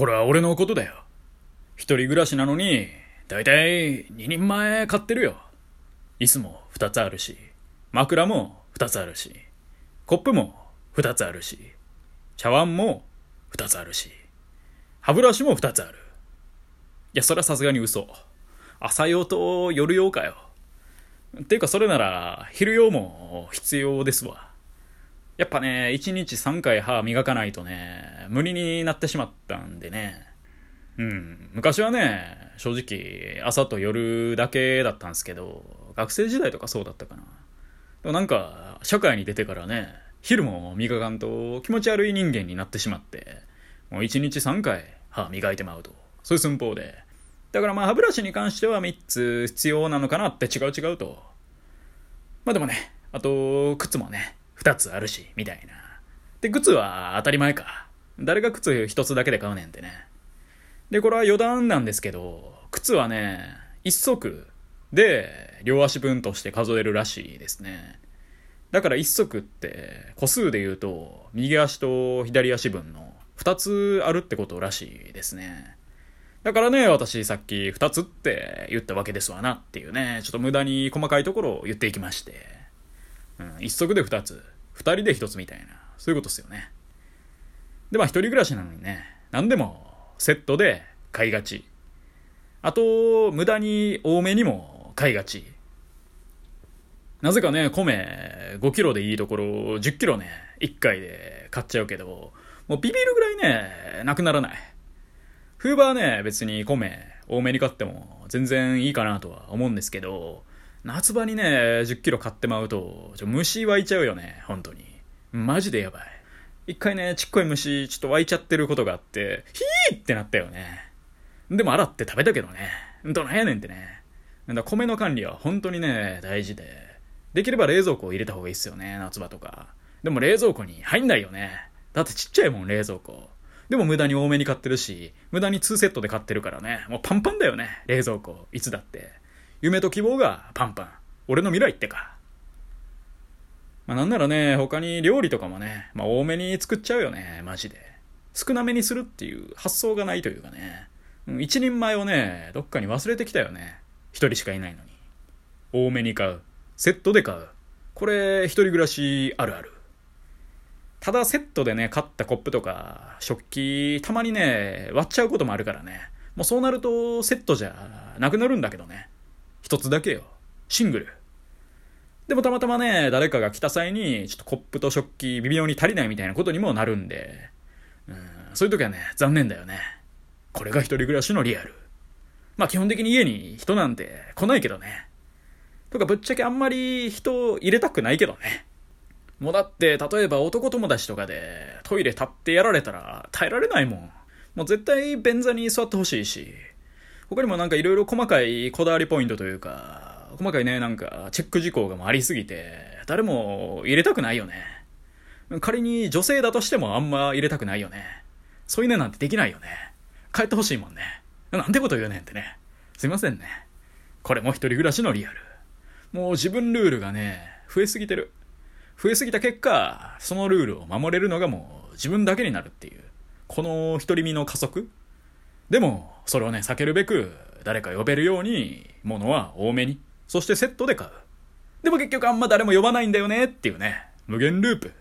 これは俺のことだよ。一人暮らしなのに、だいたい2人前買ってるよ。椅子も2つあるし、枕も2つあるし、コップも2つあるし、茶碗も2つあるし、歯ブラシも2つある。いや、それはさすがに嘘。朝用と夜用かよ。っていうかそれなら昼用も必要ですわ。やっぱね、1日3回歯磨かないとね、無理になってしまったんでね。うん。昔はね、正直朝と夜だけだったんですけど、学生時代とかそうだったかな。でもなんか、社会に出てからね、昼も磨かんと気持ち悪い人間になってしまって、もう1日3回歯磨いてまうと。そういう寸法で。だからまあ歯ブラシに関しては3つ必要なのかなって違う違うと。まあでもね、あと、靴もね、2つあるし、みたいな。で、靴は当たり前か。誰が靴1つだけで買うねんってね。で、これは余談なんですけど、靴はね、1足で両足分として数えるらしいですね。だから1足って個数で言うと右足と左足分の2つあるってことらしいですね。だからね、私さっき2つって言ったわけですわなっていうね、ちょっと無駄に細かいところを言っていきまして。うん、1足で2つ、2人で1つみたいな、そういうことですよね。で、まあ一人暮らしなのにね、何でもセットで買いがち。あと、無駄に多めにも買いがち。なぜかね、米5キロでいいところ10キロね、1回で買っちゃうけど、もうビビるぐらいね、なくならない。冬場はね、別に米多めに買っても全然いいかなとは思うんですけど、夏場にね、10キロ買ってまうと、ちょ虫湧いちゃうよね、本当に。マジでやばい。一回ね、ちっこい虫、ちょっと湧いちゃってることがあって、ヒーってなったよね。でも洗って食べたけどね。どないやねんってね。だ米の管理は本当にね、大事で。できれば冷蔵庫を入れた方がいいっすよね、夏場とか。でも冷蔵庫に入んないよね。だってちっちゃいもん、冷蔵庫。でも無駄に多めに買ってるし、無駄に2セットで買ってるからね。もうパンパンだよね、冷蔵庫。いつだって。夢と希望がパンパン。俺の未来ってか。まあなんならね、他に料理とかもね、まあ多めに作っちゃうよね、マジで。少なめにするっていう発想がないというかね。うん一人前をね、どっかに忘れてきたよね。一人しかいないのに。多めに買う。セットで買う。これ、一人暮らしあるある。ただセットでね、買ったコップとか、食器、たまにね、割っちゃうこともあるからね。もうそうなると、セットじゃなくなるんだけどね。一つだけよ。シングル。でもたまたまね、誰かが来た際に、ちょっとコップと食器微妙に足りないみたいなことにもなるんで、うん、そういう時はね、残念だよね。これが一人暮らしのリアル。まあ基本的に家に人なんて来ないけどね。とかぶっちゃけあんまり人入れたくないけどね。もうだって、例えば男友達とかでトイレ立ってやられたら耐えられないもん。もう絶対便座に座ってほしいし。他にもなんか色々細かいこだわりポイントというか、細かいね、なんかチェック事項がありすぎて、誰も入れたくないよね。仮に女性だとしてもあんま入れたくないよね。そういうねなんてできないよね。帰ってほしいもんね。なんてこと言うねんってね。すいませんね。これも一人暮らしのリアル。もう自分ルールがね、増えすぎてる。増えすぎた結果、そのルールを守れるのがもう自分だけになるっていう。この独り身の加速でも、それをね、避けるべく、誰か呼べるように、物は多めに、そしてセットで買う。でも結局あんま誰も呼ばないんだよねっていうね、無限ループ。